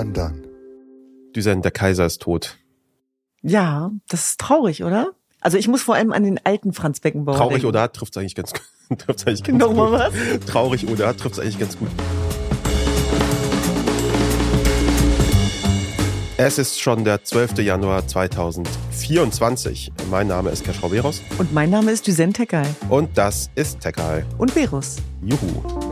undone. Düsen, der Kaiser ist tot. Ja, das ist traurig, oder? Also ich muss vor allem an den alten Franz Beckenbauer Traurig denken. oder trifft es eigentlich ganz, trifft's eigentlich ganz Nochmal gut. was? Traurig oder trifft es eigentlich ganz gut. Es ist schon der 12. Januar 2024. Mein Name ist Keschrau Beros Und mein Name ist Düsen Tekal. und das ist Tekal. Und Verus. Juhu.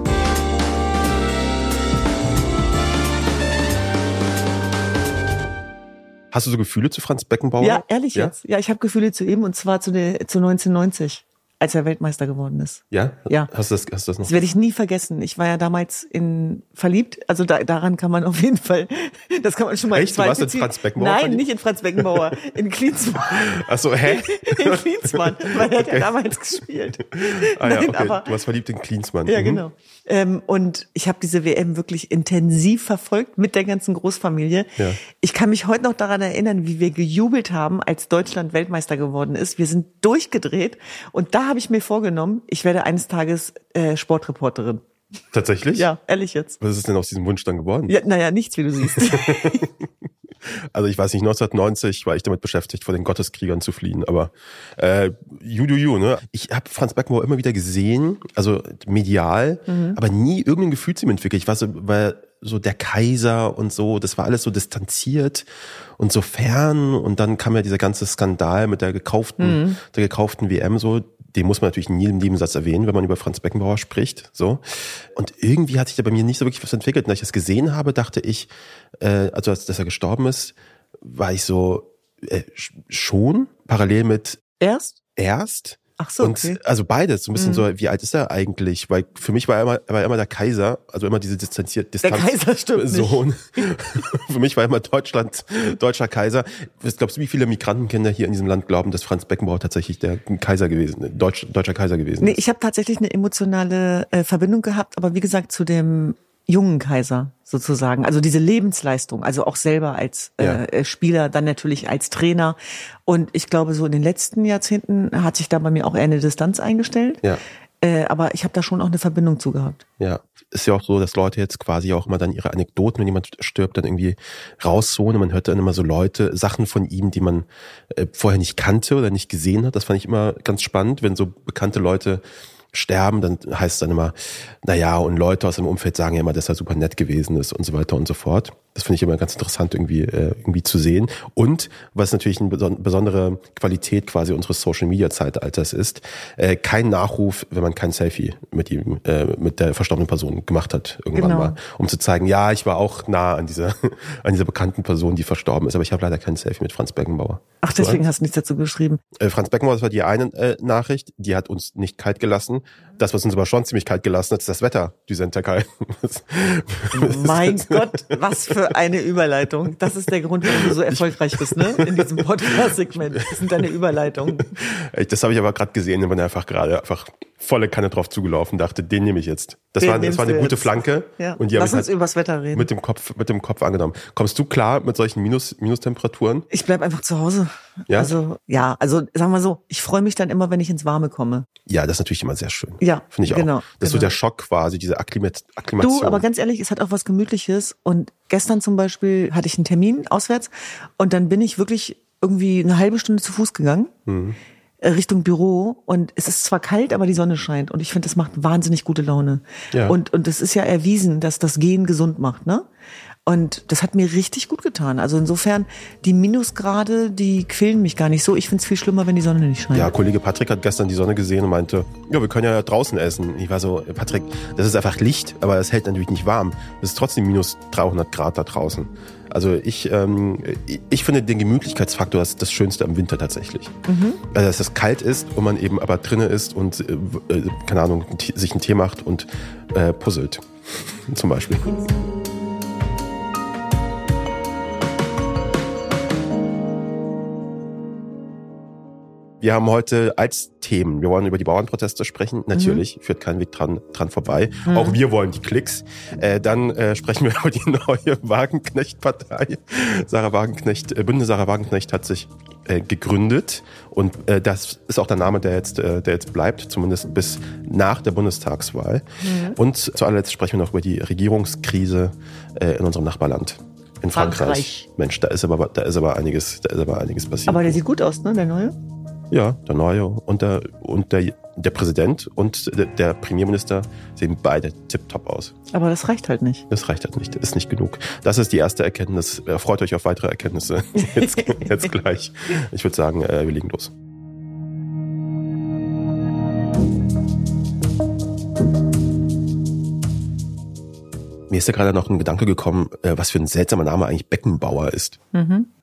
Hast du so Gefühle zu Franz Beckenbauer? Ja, ehrlich ja? jetzt. Ja, ich habe Gefühle zu ihm und zwar zu, der, zu 1990, als er Weltmeister geworden ist. Ja? Ja. Hast du das, hast du das noch? Das werde ich nie vergessen. Ich war ja damals in verliebt. Also da, daran kann man auf jeden Fall, das kann man schon mal Echt? Du warst in ziehen. Franz Beckenbauer Nein, verliebt? nicht in Franz Beckenbauer, in Klinsmann. Achso, hä? In Klinsmann, weil er hat Okay. ja damals gespielt. Ah ja, Nein, okay. aber du warst verliebt in Klinsmann. Ja, Mhm. genau. Ähm, und ich habe diese WM wirklich intensiv verfolgt mit der ganzen Großfamilie. Ja. Ich kann mich heute noch daran erinnern, wie wir gejubelt haben, als Deutschland Weltmeister geworden ist. Wir sind durchgedreht und da habe ich mir vorgenommen, ich werde eines Tages äh, Sportreporterin. Tatsächlich? Ja, ehrlich jetzt. Was ist denn aus diesem Wunsch dann geworden? Ja, naja, nichts, wie du siehst. Also ich weiß nicht, 1990 war ich damit beschäftigt, vor den Gotteskriegern zu fliehen, aber äh, you do you, ne? Ich habe Franz Beckenbauer immer wieder gesehen, also medial, Mhm. aber nie irgendein Gefühl zu ihm entwickelt. Ich war so, weil so der Kaiser und so, das war alles so distanziert und so fern und dann kam ja dieser ganze Skandal mit der gekauften, Mhm. der gekauften WM so, den muss man natürlich nie im Nebensatz erwähnen, wenn man über Franz Beckenbauer spricht, so. Und irgendwie hat sich da bei mir nicht so wirklich was entwickelt. Und als ich das gesehen habe, dachte ich, äh, also als dass er gestorben ist, war ich so äh, sch- schon parallel mit Erst? erst. Ach so, und okay. Mhm. also beides, so ein bisschen so, wie alt ist er eigentlich? Weil für mich war er immer, er war immer der Kaiser, also immer diese distanziert Der Distanz. Kaiser stimmt. Sohn. für mich war immer Deutschland, deutscher Kaiser. Was glaubst du, wie viele Migrantenkinder hier in diesem Land glauben, dass Franz Beckenbauer tatsächlich der Kaiser gewesen, Deutsch, deutscher Kaiser gewesen Nee, ist? ich habe tatsächlich eine emotionale äh, Verbindung gehabt, aber wie gesagt zu dem jungen Kaiser sozusagen. Also diese Lebensleistung, also auch selber als äh, Ja. äh, Spieler, dann natürlich als Trainer. Und ich glaube, so in den letzten Jahrzehnten hat sich da bei mir auch eher eine Distanz eingestellt. Ja. Äh, aber ich habe da schon auch eine Verbindung zu gehabt. Ja, ist ja auch so, dass Leute jetzt quasi auch immer dann ihre Anekdoten, wenn jemand stirbt, dann irgendwie rausholen. Und man hört dann immer so Leute, Sachen von ihm, die man äh, vorher nicht kannte oder nicht gesehen hat. Das fand ich immer ganz spannend, wenn so bekannte Leute sterben, dann heißt es dann immer, na ja, und Leute aus dem Umfeld sagen ja immer, dass er super nett gewesen ist und so weiter und so fort. Das finde ich immer ganz interessant irgendwie äh, irgendwie zu sehen. Und was natürlich eine beson besondere Qualität quasi unseres Social Media Zeitalters ist, äh, kein Nachruf, wenn man kein Selfie mit ihm, äh, mit der verstorbenen Person gemacht hat irgendwann Genau. mal, um zu zeigen, ja, ich war auch nah an dieser an dieser bekannten Person, die verstorben ist, aber ich habe leider kein Selfie mit Franz Beckenbauer. Ach, deswegen hast du nichts dazu geschrieben. Äh, Franz Beckenbauer, das war die eine äh, Nachricht, die hat uns nicht kalt gelassen. lassen. Das, was uns aber schon ziemlich kalt gelassen hat, ist das Wetter, die Senterkai. Mein Gott, was für eine Überleitung. Das ist der Grund, warum du so erfolgreich bist, ne? In diesem Podcast-Segment. Das sind deine Überleitungen. Das habe ich aber gerade gesehen, wenn man einfach gerade einfach volle Kanne drauf zugelaufen, dachte, den nehme ich jetzt. Das Den war, das war eine gute jetzt. Flanke. Ja. Und die Lass ich uns halt übers Wetter reden. mit dem Kopf, mit dem Kopf angenommen. Kommst du klar mit solchen Minus, Minustemperaturen? Ich bleib einfach zu Hause. Ja? Also, ja, also sagen wir so, ich freue mich dann immer, wenn ich ins Warme komme. Ja, das ist natürlich immer sehr schön. Ja, Finde ich genau, auch. Das ist so genau. der Schock quasi, diese Akklimat Akklimation. Du, aber ganz ehrlich, es hat auch was Gemütliches. Und gestern zum Beispiel hatte ich einen Termin auswärts und dann bin ich wirklich irgendwie eine halbe Stunde zu Fuß gegangen. Mhm. äh, Richtung Büro und es ist zwar kalt, aber die Sonne scheint und ich finde, das macht wahnsinnig gute Laune. Ja. Und und es ist ja erwiesen, dass das Gehen gesund macht, ne? Und das hat mir richtig gut getan. Also insofern, die Minusgrade, die quälen mich gar nicht so. Ich finde es viel schlimmer, wenn die Sonne nicht scheint. Ja, Kollege Patrick hat gestern die Sonne gesehen und meinte, ja, wir können ja draußen essen. Ich war so, Patrick, das ist einfach Licht, aber es hält natürlich nicht warm. Es ist trotzdem minus 300 Grad da draußen. Also ich, ähm, ich finde den Gemütlichkeitsfaktor das, das Schönste am Winter tatsächlich. Also dass es kalt ist und man eben aber drinnen ist und, äh, äh, keine Ahnung, sich einen Tee macht und äh, puzzelt. Zum Beispiel. Wir haben heute als Themen, wir wollen über die Bauernproteste sprechen. Natürlich, führt kein Weg dran, dran vorbei. Auch wir wollen die Klicks. Äh, dann äh, sprechen wir über die neue Wagenknecht-Partei. Sarah Wagenknecht, äh, Bündnis Sarah Wagenknecht hat sich äh, gegründet und äh, das ist auch der Name, der jetzt, äh, der jetzt bleibt, zumindest bis nach der Bundestagswahl. Und zu allerletzt sprechen wir noch über die Regierungskrise äh, in unserem Nachbarland, In Frankreich. Frankreich. Mensch, da ist aber da ist aber einiges, da ist aber einiges passiert. Aber der sieht gut aus, ne, der neue? Ja, der neue und der und der der Präsident und der, der Premierminister sehen beide tipptopp aus. Aber das reicht halt nicht. Das reicht halt nicht, das ist nicht genug. Das ist die erste Erkenntnis. Freut euch auf weitere Erkenntnisse jetzt, jetzt gleich. Ich würde sagen, äh, wir legen los. Mir ist ja gerade noch ein Gedanke gekommen, äh, was für ein seltsamer Name eigentlich Beckenbauer ist.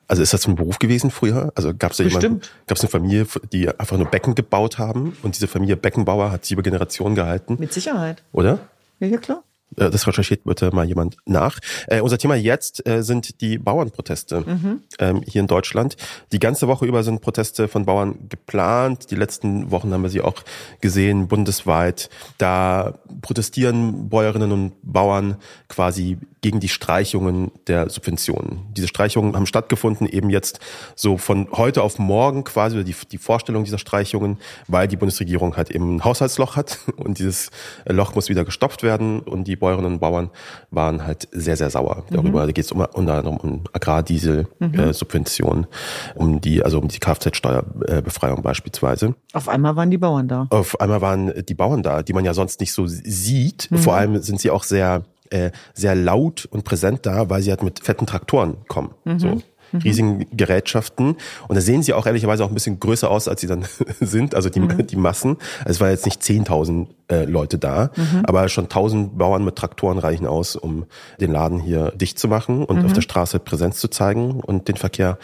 Also ist das ein Beruf gewesen früher? Also gab es da jemanden, gab es eine Familie, die einfach nur Becken gebaut haben und diese Familie Beckenbauer hat sieben Generationen gehalten, Mit Sicherheit. oder? Ja, ja, klar. Äh, Das recherchiert bitte mal jemand nach. Äh, unser Thema jetzt äh, sind die Bauernproteste ähm, hier in Deutschland. Die ganze Woche über sind Proteste von Bauern geplant. Die letzten Wochen haben wir sie auch gesehen, bundesweit. Da protestieren Bäuerinnen und Bauern quasi gegen die Streichungen der Subventionen. Diese Streichungen haben stattgefunden, eben jetzt so von heute auf morgen quasi, oder die, die Vorstellung dieser Streichungen, weil die Bundesregierung halt eben ein Haushaltsloch hat und dieses Loch muss wieder gestopft werden und die Bäuerinnen und Bauern waren halt sehr, sehr sauer darüber. Da geht es um, unter anderem um Agrardiesel-Subventionen, um die, also um die Kfz-Steuerbefreiung beispielsweise. Auf einmal waren die Bauern da. Auf einmal waren die Bauern da, die man ja sonst nicht so sieht. Vor allem sind sie auch sehr, äh, sehr laut und präsent da, weil sie halt mit fetten Traktoren kommen. So riesigen Gerätschaften. Und da sehen sie auch ehrlicherweise auch ein bisschen größer aus, als sie dann sind, also die, die Massen. Also es waren jetzt nicht 10.000 äh, Leute da, aber schon 1.000 Bauern mit Traktoren reichen aus, um den Laden hier dicht zu machen und auf der Straße Präsenz zu zeigen und den Verkehr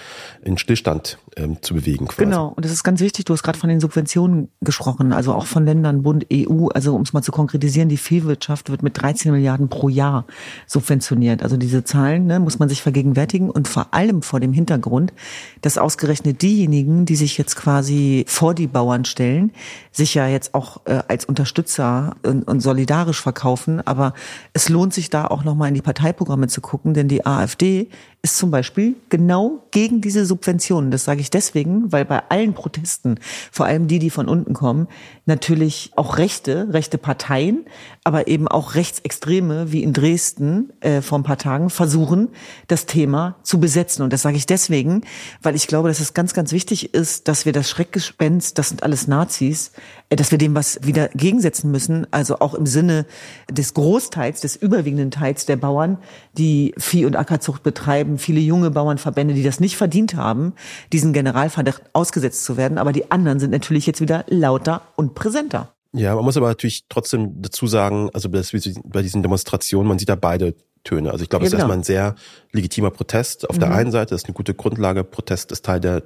in Stillstand ähm, zu bewegen. Quasi. Genau, und das ist ganz wichtig, du hast gerade von den Subventionen gesprochen, also auch von Ländern, Bund, EU, also um es mal zu konkretisieren, die Viehwirtschaft wird mit 13 Milliarden pro Jahr subventioniert. Also diese Zahlen ne, muss man sich vergegenwärtigen und vor allem vor dem Hintergrund, dass ausgerechnet diejenigen, die sich jetzt quasi vor die Bauern stellen, sich ja jetzt auch äh, als Unterstützer und, und solidarisch verkaufen, aber es lohnt sich da auch nochmal in die Parteiprogramme zu gucken, denn die AfD ist zum Beispiel genau gegen diese Subventionen. Das sage ich deswegen, weil bei allen Protesten, vor allem die, die von unten kommen, natürlich auch rechte, rechte Parteien, aber eben auch Rechtsextreme wie in Dresden äh, vor ein paar Tagen versuchen, das Thema zu besetzen. Und das sage ich deswegen, weil ich glaube, dass es ganz, ganz wichtig ist, dass wir das Schreckgespenst, das sind alles Nazis, dass wir dem was wieder gegensetzen müssen, also auch im Sinne des Großteils, des überwiegenden Teils der Bauern, die Vieh- und Ackerzucht betreiben, viele junge Bauernverbände, die das nicht verdient haben, diesen Generalverdacht ausgesetzt zu werden. Aber die anderen sind natürlich jetzt wieder lauter und präsenter. Ja, man muss aber natürlich trotzdem dazu sagen, also bei diesen Demonstrationen, man sieht da beide Töne. Also ich glaube, Ja, es ist genau. erstmal ein sehr legitimer Protest. Auf Mhm. der einen Seite ist eine gute Grundlage. Protest ist Teil der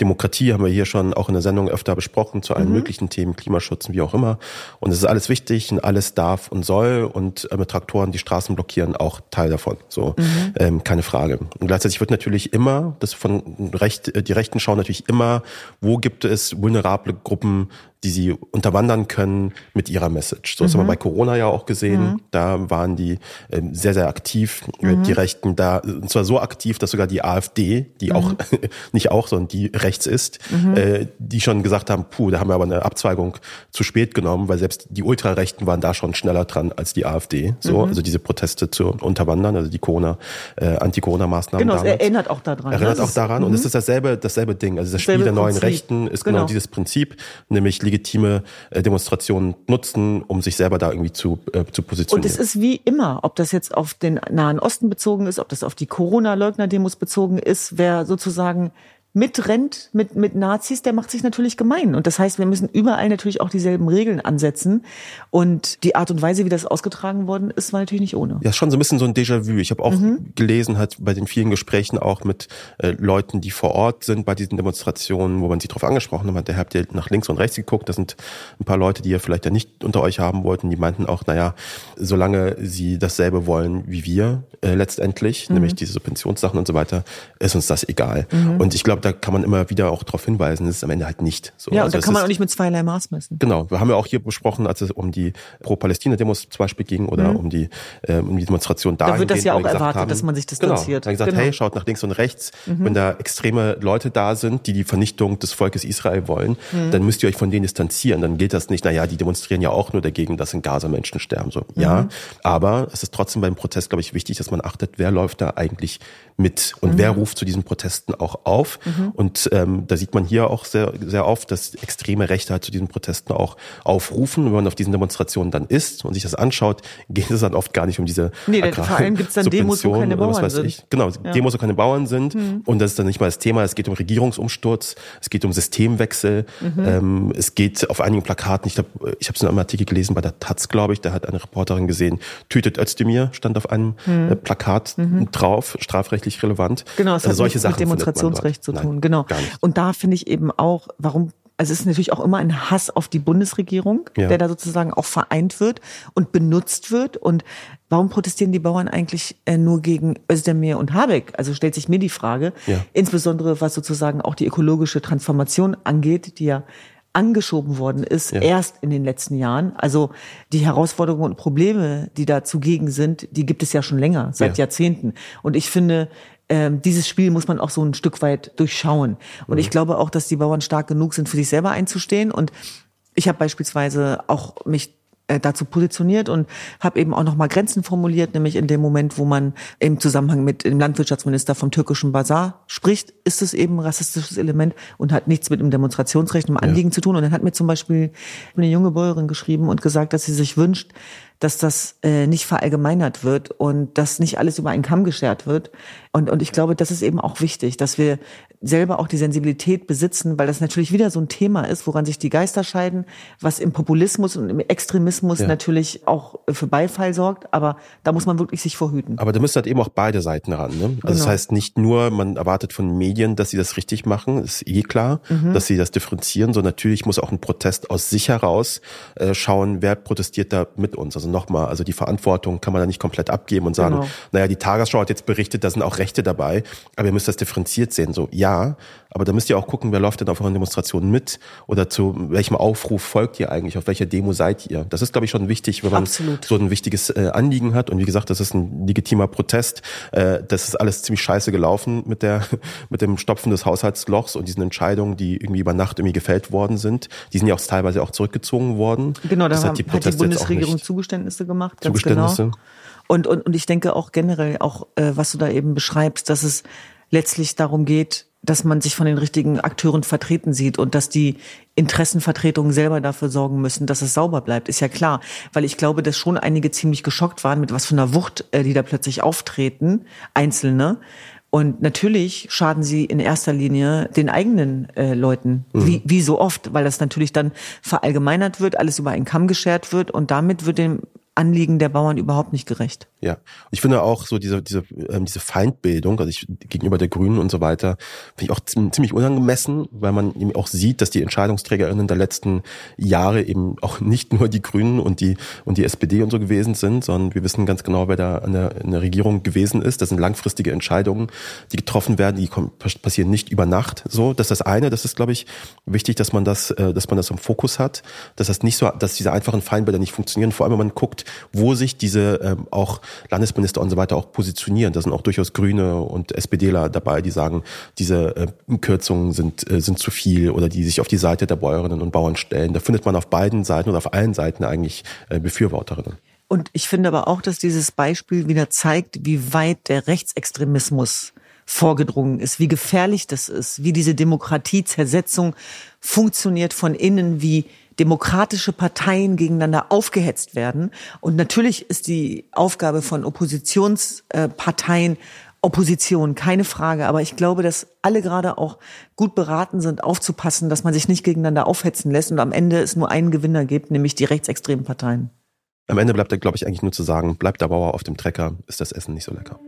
Demokratie, haben wir hier schon auch in der Sendung öfter besprochen, zu Mhm. allen möglichen Themen, Klimaschutz, wie auch immer. Und es ist alles wichtig und alles darf und soll und äh, mit Traktoren die Straßen blockieren auch Teil davon. So, Mhm. ähm, keine Frage. Und gleichzeitig wird natürlich immer, das von Recht, äh, die Rechten schauen natürlich immer, wo gibt es vulnerable Gruppen, die sie unterwandern können mit ihrer Message. So das haben wir bei Corona ja auch gesehen. Da waren die ähm, sehr, sehr aktiv, äh, die Rechten da, und zwar so aktiv, dass sogar die AfD, die auch, nicht auch, sondern die rechts ist, äh, die schon gesagt haben, puh, da haben wir aber eine Abzweigung zu spät genommen, weil selbst die Ultrarechten waren da schon schneller dran als die AfD. So, also diese Proteste zu unterwandern, also die Corona, äh, Anti-Corona-Maßnahmen Genau, es damals. erinnert auch daran. ne? Erinnert auch ist- daran. Und es ist dasselbe, dasselbe Ding. Also das Spiel der neuen Prinzip. Rechten ist genau. Genau. dieses Prinzip, nämlich legitime äh, Demonstrationen nutzen, um sich selber da irgendwie zu, äh, zu Und positionieren. es ist wie immer, ob das jetzt auf den Nahen Osten bezogen ist, ob das auf die Corona-Leugner-Demos bezogen ist, wer sozusagen mitrennt mit, mit Nazis, der macht sich natürlich gemein. Und das heißt, wir müssen überall natürlich auch dieselben Regeln ansetzen. Und die Art und Weise, wie das ausgetragen worden ist, war natürlich nicht ohne. Ja, schon so ein bisschen so ein Déjà-vu. Ich habe auch Mhm. gelesen, halt bei den vielen Gesprächen auch mit äh, Leuten, die vor Ort sind bei diesen Demonstrationen, wo man sie drauf angesprochen hat, da habt ihr nach links und rechts geguckt, das sind ein paar Leute, die ihr vielleicht ja nicht unter euch haben wollten, die meinten auch, naja, solange sie dasselbe wollen wie wir äh, letztendlich, Mhm. nämlich diese Subventionssachen und so weiter, ist uns das egal. Und ich glaube, da kann man immer wieder auch darauf hinweisen, ist am Ende halt nicht so. Ja, und also da kann man auch nicht mit zweierlei Maß messen. Genau, wir haben ja auch hier besprochen, als es um die Pro-Palästina-Demos zum Beispiel ging oder mhm. um die äh, um die Demonstration da. Da wird das ja auch erwartet, haben, dass man sich genau, distanziert. Genau, dann gesagt, genau. hey, schaut nach links und rechts, mhm. wenn da extreme Leute da sind, die die Vernichtung des Volkes Israel wollen, mhm. dann müsst ihr euch von denen distanzieren. Dann gilt das nicht, naja, die demonstrieren ja auch nur dagegen, dass in Gaza Menschen sterben. So, ja, mhm. aber es ist trotzdem beim Protest, glaube ich, wichtig, dass man achtet, wer läuft da eigentlich mit und mhm. wer ruft zu diesen Protesten auch auf. Mhm. Und ähm, da sieht man hier auch sehr, sehr oft, dass extreme Rechte halt zu diesen Protesten auch aufrufen. Wenn man auf diesen Demonstrationen dann ist und sich das anschaut, geht es dann oft gar nicht um diese Nee, Agrar vor allem gibt es dann Demos, wo keine Bauern sind. Genau, ja. Demos, wo keine Bauern sind. Mhm. Und das ist dann nicht mal das Thema. Es geht um Regierungsumsturz, es geht um Systemwechsel, mhm. ähm, es geht auf einigen Plakaten, ich glaube, ich habe es in einem Artikel gelesen bei der Taz, glaube ich, da hat eine Reporterin gesehen, tötet Özdemir, stand auf einem mhm. äh, Plakat mhm. drauf, strafrechtlich relevant. Genau, es also hat solche Sachen mit Demonstrationsrecht zu tun. Nein, genau. Und da finde ich eben auch, warum also es ist natürlich auch immer ein Hass auf die Bundesregierung, ja. der da sozusagen auch vereint wird und benutzt wird. Und warum protestieren die Bauern eigentlich äh, nur gegen Özdemir und Habeck? Also stellt sich mir die Frage, ja. insbesondere was sozusagen auch die ökologische Transformation angeht, die ja angeschoben worden ist, ja. erst in den letzten Jahren. Also die Herausforderungen und Probleme, die da zugegen sind, die gibt es ja schon länger, seit ja. Jahrzehnten. Und ich finde, ähm, dieses Spiel muss man auch so ein Stück weit durchschauen. Und mhm. ich glaube auch, dass die Bauern stark genug sind, für sich selber einzustehen. Und ich habe beispielsweise auch mich äh, dazu positioniert und habe eben auch nochmal Grenzen formuliert, nämlich in dem Moment, wo man im Zusammenhang mit dem Landwirtschaftsminister vom türkischen Bazar spricht, ist es eben ein rassistisches Element und hat nichts mit dem Demonstrationsrecht, einem Anliegen ja. zu tun. Und dann hat mir zum Beispiel eine junge Bäuerin geschrieben und gesagt, dass sie sich wünscht, dass das äh, nicht verallgemeinert wird und dass nicht alles über einen Kamm geschert wird. Und, und ich glaube, das ist eben auch wichtig, dass wir selber auch die Sensibilität besitzen, weil das natürlich wieder so ein Thema ist, woran sich die Geister scheiden, was im Populismus und im Extremismus ja. natürlich auch für Beifall sorgt, aber da muss man wirklich sich vorhüten. Aber da müssen halt eben auch beide Seiten ran. Ne? Also genau. das heißt nicht nur, man erwartet von Medien, dass sie das richtig machen, ist eh klar, mhm. dass sie das differenzieren, sondern natürlich muss auch ein Protest aus sich heraus äh, schauen, wer protestiert da mit uns. Also nochmal, also die Verantwortung kann man da nicht komplett abgeben und sagen, genau. naja, die Tagesschau hat jetzt berichtet, da sind auch Rechte dabei, aber ihr müsst das differenziert sehen. So, ja, aber da müsst ihr auch gucken, wer läuft denn auf euren Demonstrationen mit oder zu welchem Aufruf folgt ihr eigentlich, auf welcher Demo seid ihr. Das ist, glaube ich, schon wichtig, wenn man Absolut. so ein wichtiges äh, Anliegen hat. Und wie gesagt, das ist ein legitimer Protest. Äh, das ist alles ziemlich scheiße gelaufen mit der mit dem Stopfen des Haushaltslochs und diesen Entscheidungen, die irgendwie über Nacht irgendwie gefällt worden sind. Die sind ja auch teilweise auch zurückgezogen worden. Genau, da hat die, hat die Bundesregierung Zugeständnisse gemacht. Zugeständnisse. Genau. Und, und, und ich denke auch generell, auch äh, was du da eben beschreibst, dass es letztlich darum geht, dass man sich von den richtigen Akteuren vertreten sieht und dass die Interessenvertretungen selber dafür sorgen müssen, dass es sauber bleibt, ist ja klar. Weil ich glaube, dass schon einige ziemlich geschockt waren, mit was für einer Wucht äh, die da plötzlich auftreten, Einzelne. Und natürlich schaden sie in erster Linie den eigenen äh, Leuten, mhm. wie, wie so oft, weil das natürlich dann verallgemeinert wird, alles über einen Kamm geschert wird und damit wird dem Anliegen der Bauern überhaupt nicht gerecht. Ja, ich finde auch so diese diese ähm, diese Feindbildung, also ich gegenüber der Grünen und so weiter, finde ich auch ziemlich unangemessen, weil man eben auch sieht, dass die Entscheidungsträgerinnen der letzten Jahre eben auch nicht nur die Grünen und die und die SPD und so gewesen sind, sondern wir wissen ganz genau, wer da an der, in der Regierung gewesen ist. Das sind langfristige Entscheidungen, die getroffen werden, die passieren nicht über Nacht. So, das ist das eine. Das ist, glaube ich, wichtig, dass man das, äh, dass man das im Fokus hat, dass das nicht so, dass diese einfachen Feindbilder nicht funktionieren. Vor allem, wenn man guckt wo sich diese ähm, auch Landesminister und so weiter auch positionieren. Da sind auch durchaus Grüne und SPDler dabei, die sagen, diese äh, Kürzungen sind, äh, sind zu viel oder die sich auf die Seite der Bäuerinnen und Bauern stellen. Da findet man auf beiden Seiten oder auf allen Seiten eigentlich äh, Befürworterinnen. Und ich finde aber auch, dass dieses Beispiel wieder zeigt, wie weit der Rechtsextremismus vorgedrungen ist, wie gefährlich das ist, wie diese Demokratiezersetzung funktioniert von innen, wie demokratische Parteien gegeneinander aufgehetzt werden. Und natürlich ist die Aufgabe von Oppositionsparteien Opposition, keine Frage. Aber ich glaube, dass alle gerade auch gut beraten sind, aufzupassen, dass man sich nicht gegeneinander aufhetzen lässt und am Ende es nur einen Gewinner gibt, nämlich die rechtsextremen Parteien. Am Ende bleibt da, glaube ich, eigentlich nur zu sagen, bleibt der Bauer auf dem Trecker, ist das Essen nicht so lecker.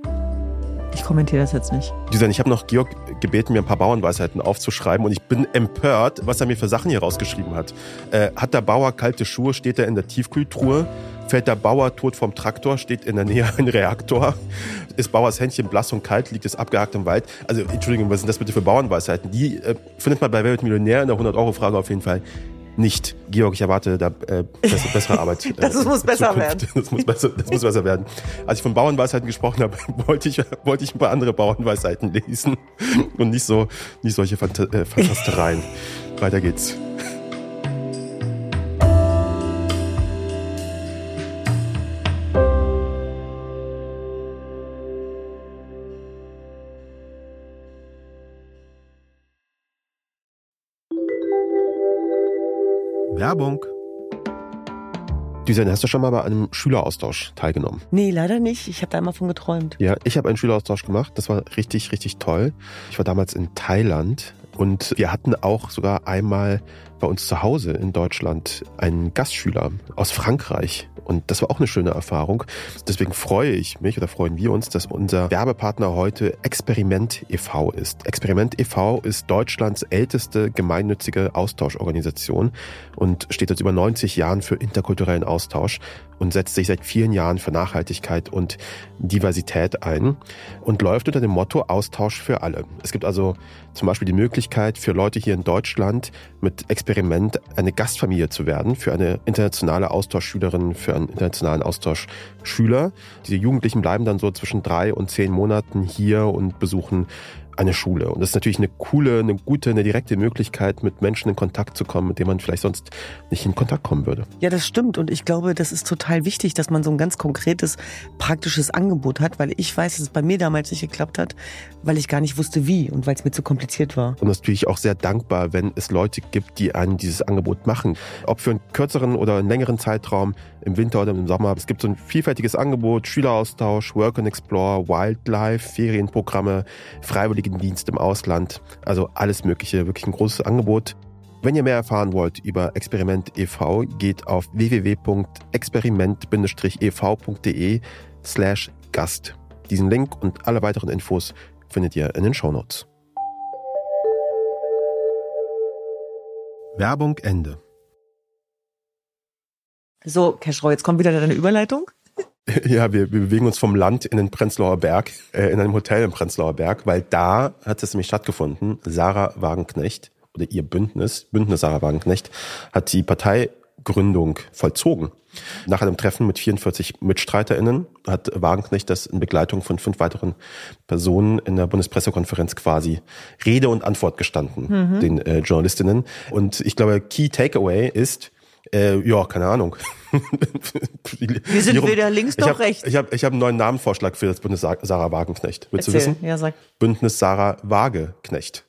Ich kommentiere das jetzt nicht. Düsen, ich habe noch Georg gebeten, mir ein paar Bauernweisheiten aufzuschreiben und ich bin empört, was er mir für Sachen hier rausgeschrieben hat. Äh, hat der Bauer kalte Schuhe, steht er in der Tiefkühltruhe? fällt der Bauer tot vom Traktor, steht in der Nähe ein Reaktor, ist Bauers Händchen blass und kalt, liegt es abgehakt im Wald. Also, Entschuldigung, was sind das bitte für Bauernweisheiten? Die äh, findet man bei Wer wird Millionär in der 100-Euro-Frage auf jeden Fall nicht. Georg, ich erwarte da äh, bessere, bessere Arbeit. Äh, das muss besser Zukunft. werden. Das muss besser, das muss besser werden. Als ich von Bauernweisheiten gesprochen habe, wollte ich, wollte ich ein paar andere Bauernweisheiten lesen und nicht so, nicht solche Phant äh, Fantastereien. Weiter geht's. Werbung. Düsen, hast du schon mal bei einem Schüleraustausch teilgenommen? Nee, leider nicht. Ich habe da immer von geträumt. Ja, ich habe einen Schüleraustausch gemacht. Das war richtig, richtig toll. Ich war damals in Thailand und wir hatten auch sogar einmal bei uns zu Hause in Deutschland einen Gastschüler aus Frankreich. Und das war auch eine schöne Erfahrung. Deswegen freue ich mich oder freuen wir uns, dass unser Werbepartner heute Experiment e.V. ist. Experiment e.V. ist Deutschlands älteste gemeinnützige Austauschorganisation und steht seit über 90 Jahren für interkulturellen Austausch und setzt sich seit vielen Jahren für Nachhaltigkeit und Diversität ein und läuft unter dem Motto Austausch für alle. Es gibt also zum Beispiel die Möglichkeit für Leute hier in Deutschland mit Experiment eine Gastfamilie zu werden, für eine internationale Austauschschülerin, für einen internationalen Austauschschüler. Diese Jugendlichen bleiben dann so zwischen drei und zehn Monaten hier und besuchen eine Schule. Und das ist natürlich eine coole, eine gute, eine direkte Möglichkeit, mit Menschen in Kontakt zu kommen, mit denen man vielleicht sonst nicht in Kontakt kommen würde. Ja, das stimmt. Und ich glaube, das ist total wichtig, dass man so ein ganz konkretes, praktisches Angebot hat, weil ich weiß, dass es bei mir damals nicht geklappt hat, weil ich gar nicht wusste, wie und weil es mir zu kompliziert war. Und natürlich auch sehr dankbar, wenn es Leute gibt, die einem dieses Angebot machen. Ob für einen kürzeren oder einen längeren Zeitraum, im Winter oder im Sommer. Es gibt so ein vielfältiges Angebot, Schüleraustausch, Work and Explore, Wildlife, Ferienprogramme, Freiwilligendienst im Ausland. Also alles Mögliche, wirklich ein großes Angebot. Wenn ihr mehr erfahren wollt über Experiment e.V., geht auf www.experiment-ev.de slash Gast. Diesen Link und alle weiteren Infos findet ihr in den Shownotes. Werbung Ende. So, Keschrau, jetzt kommt wieder deine Überleitung. Ja, wir, wir bewegen uns vom Land in den Prenzlauer Berg, äh, in einem Hotel im Prenzlauer Berg, weil da hat es nämlich stattgefunden. Sarah Wagenknecht oder ihr Bündnis, Bündnis Sarah Wagenknecht, hat die Parteigründung vollzogen. Nach einem Treffen mit 44 MitstreiterInnen hat Wagenknecht das in Begleitung von fünf weiteren Personen in der Bundespressekonferenz quasi Rede und Antwort gestanden, mhm. den äh, Journalistinnen. Und ich glaube, Key Takeaway ist, äh, ja, keine Ahnung. Wir sind weder links noch ich hab, rechts. Ich habe ich hab einen neuen Namenvorschlag für das Bündnis Sarah Wagenknecht. Willst Erzähl. du wissen? Ja, sag. Bündnis Sarah Wageknecht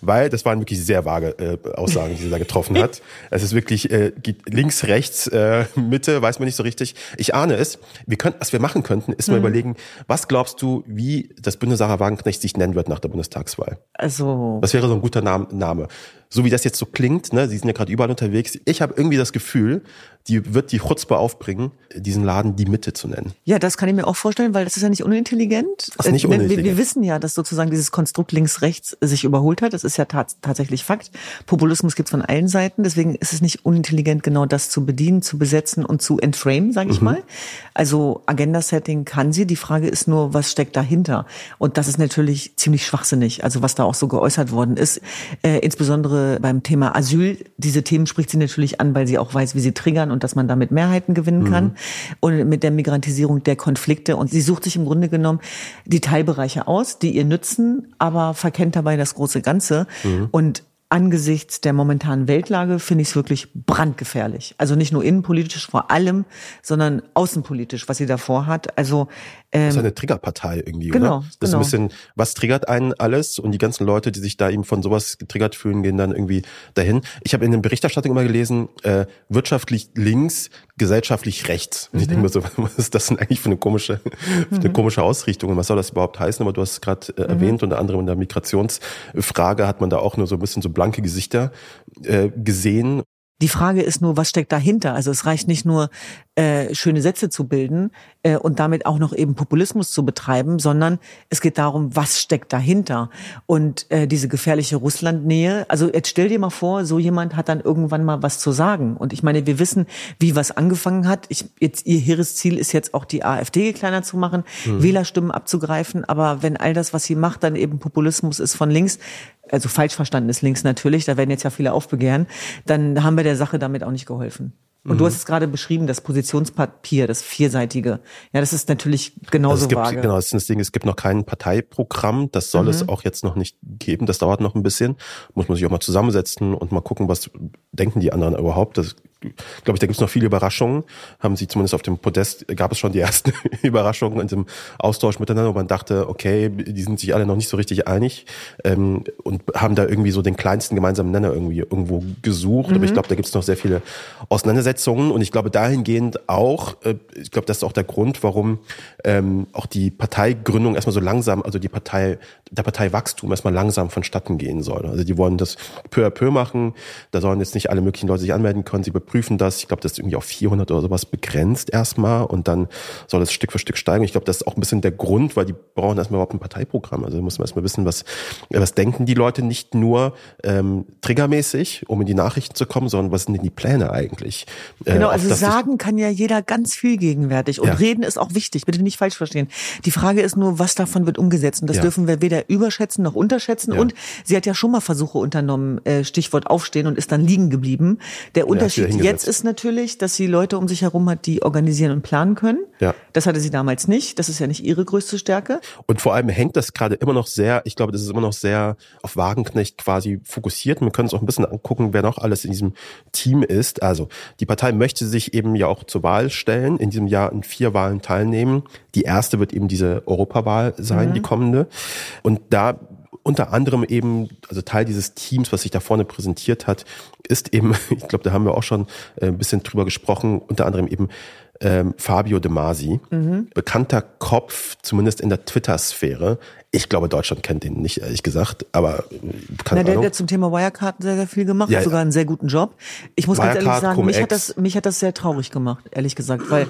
weil das waren wirklich sehr vage äh, Aussagen, die sie da getroffen hat. Es ist wirklich äh, links, rechts, äh, Mitte, weiß man nicht so richtig. Ich ahne es. Wir können, was wir machen könnten, ist mal mhm. überlegen, was glaubst du, wie das Bündnis Sarah Wagenknecht sich nennen wird nach der Bundestagswahl? Also. Das wäre so ein guter Name. So wie das jetzt so klingt, ne, sie sind ja gerade überall unterwegs. Ich habe irgendwie das Gefühl, die wird die Chutzpe aufbringen, diesen Laden die Mitte zu nennen. Ja, das kann ich mir auch vorstellen, weil das ist ja nicht unintelligent. Das ist nicht unintelligent. Wir, wir wissen ja, dass sozusagen dieses Konstrukt links-rechts sich überholt hat. Das ist ja tats tatsächlich Fakt. Populismus gibt's von allen Seiten. Deswegen ist es nicht unintelligent, genau das zu bedienen, zu besetzen und zu entframen, sage ich mhm. mal. Also Agenda-Setting kann sie. Die Frage ist nur, was steckt dahinter? Und das ist natürlich ziemlich schwachsinnig. Also was da auch so geäußert worden ist. Äh, insbesondere beim Thema Asyl. Diese Themen spricht sie natürlich an, weil sie auch weiß, wie sie triggern und dass man damit Mehrheiten gewinnen mhm. kann und mit der Migrantisierung der Konflikte. Und sie sucht sich im Grunde genommen die Teilbereiche aus, die ihr nützen, aber verkennt dabei das große Ganze. Mhm. Und angesichts der momentanen Weltlage finde ich es wirklich brandgefährlich. Also nicht nur innenpolitisch vor allem, sondern außenpolitisch, was sie davor hat. Also ähm, das ist eine Triggerpartei irgendwie, genau, oder? Das genau. ist ein bisschen, was triggert einen alles? Und die ganzen Leute, die sich da eben von sowas getriggert fühlen, gehen dann irgendwie dahin. Ich habe in den Berichterstattungen immer gelesen, äh, wirtschaftlich links, gesellschaftlich rechts. Und ich denke mhm. mir so, was ist das denn eigentlich für eine komische, für eine mhm. komische Ausrichtung? Und was soll das überhaupt heißen? Aber du hast es gerade äh, mhm. erwähnt, unter anderem in der Migrationsfrage hat man da auch nur so ein bisschen so blanke Gesichter äh, gesehen. Die Frage ist nur, was steckt dahinter? Also es reicht nicht nur, äh, schöne Sätze zu bilden. Äh, und damit auch noch eben Populismus zu betreiben, sondern es geht darum, was steckt dahinter. Und äh, diese gefährliche Russlandnähe, also jetzt stell dir mal vor, so jemand hat dann irgendwann mal was zu sagen. Und ich meine, wir wissen, wie was angefangen hat. Ich, jetzt, ihr hehres Ziel ist jetzt auch die AfD kleiner zu machen, mhm. Wählerstimmen abzugreifen. Aber wenn all das, was sie macht, dann eben Populismus ist von links, also falsch verstanden ist links natürlich, da werden jetzt ja viele aufbegehren, dann haben wir der Sache damit auch nicht geholfen. Und mhm. du hast es gerade beschrieben, das Positionspapier, das vierseitige. Ja, das ist natürlich genauso also es gibt, vage. Genau, das ist das Ding, es gibt noch kein Parteiprogramm. Das soll mhm. es auch jetzt noch nicht geben. Das dauert noch ein bisschen. Muss man sich auch mal zusammensetzen und mal gucken, was denken die anderen überhaupt. Das glaube ich, da gibt es noch viele Überraschungen. Haben sie zumindest auf dem Podest, gab es schon die ersten Überraschungen in dem Austausch miteinander, wo man dachte, okay, die sind sich alle noch nicht so richtig einig ähm, und haben da irgendwie so den kleinsten gemeinsamen Nenner irgendwie irgendwo gesucht. Mhm. Aber ich mhm. glaube, da gibt es noch sehr viele Auseinandersetzungen und ich glaube dahingehend auch, äh, ich glaube, das ist auch der Grund, warum ähm, auch die Parteigründung erstmal so langsam, also die Partei, der Parteiwachstum erstmal langsam vonstatten gehen soll. Also die wollen das peu à peu machen. Da sollen jetzt nicht alle möglichen Leute sich anmelden können. Sie überprüfen das. Ich glaube, das ist irgendwie auf 400 oder sowas begrenzt erstmal und dann soll es Stück für Stück steigen. Ich glaube, das ist auch ein bisschen der Grund, weil die brauchen erstmal überhaupt ein Parteiprogramm. Also da muss man erstmal wissen, was, was denken die Leute nicht nur ähm, triggermäßig, um in die Nachrichten zu kommen, sondern was sind denn die Pläne eigentlich? Äh, genau, also sagen kann ja jeder ganz viel gegenwärtig und ja. reden ist auch wichtig, bitte nicht falsch verstehen. Die Frage ist nur, was davon wird umgesetzt und das ja. dürfen wir weder überschätzen noch unterschätzen ja. und sie hat ja schon mal Versuche unternommen, äh, Stichwort aufstehen und ist dann liegen geblieben. Der Unterschied jetzt ist natürlich, dass sie Leute um sich herum hat, die organisieren und planen können. Ja. Das hatte sie damals nicht. Das ist ja nicht ihre größte Stärke. Und vor allem hängt das gerade immer noch sehr, ich glaube, das ist immer noch sehr auf Wagenknecht quasi fokussiert. Wir können uns auch ein bisschen angucken, wer noch alles in diesem Team ist. Also die Partei möchte sich eben ja auch zur Wahl stellen, in diesem Jahr in vier Wahlen teilnehmen. Die erste wird eben diese Europawahl sein, mhm. die kommende. Und da unter anderem eben, also Teil dieses Teams, was sich da vorne präsentiert hat, ist eben, ich glaube, da haben wir auch schon äh, ein bisschen drüber gesprochen, unter anderem eben ähm, Fabio De Masi, mhm. bekannter Kopf, zumindest in der Twitter-Sphäre. Ich glaube, Deutschland kennt ihn nicht, ehrlich gesagt, aber äh, keine Na, der, der zum Thema Wirecard sehr, sehr viel gemacht, ja, hat sogar einen sehr guten Job. Ich muss Wirecard, ganz ehrlich sagen, mich hat, das, mich hat das sehr traurig gemacht, ehrlich gesagt, weil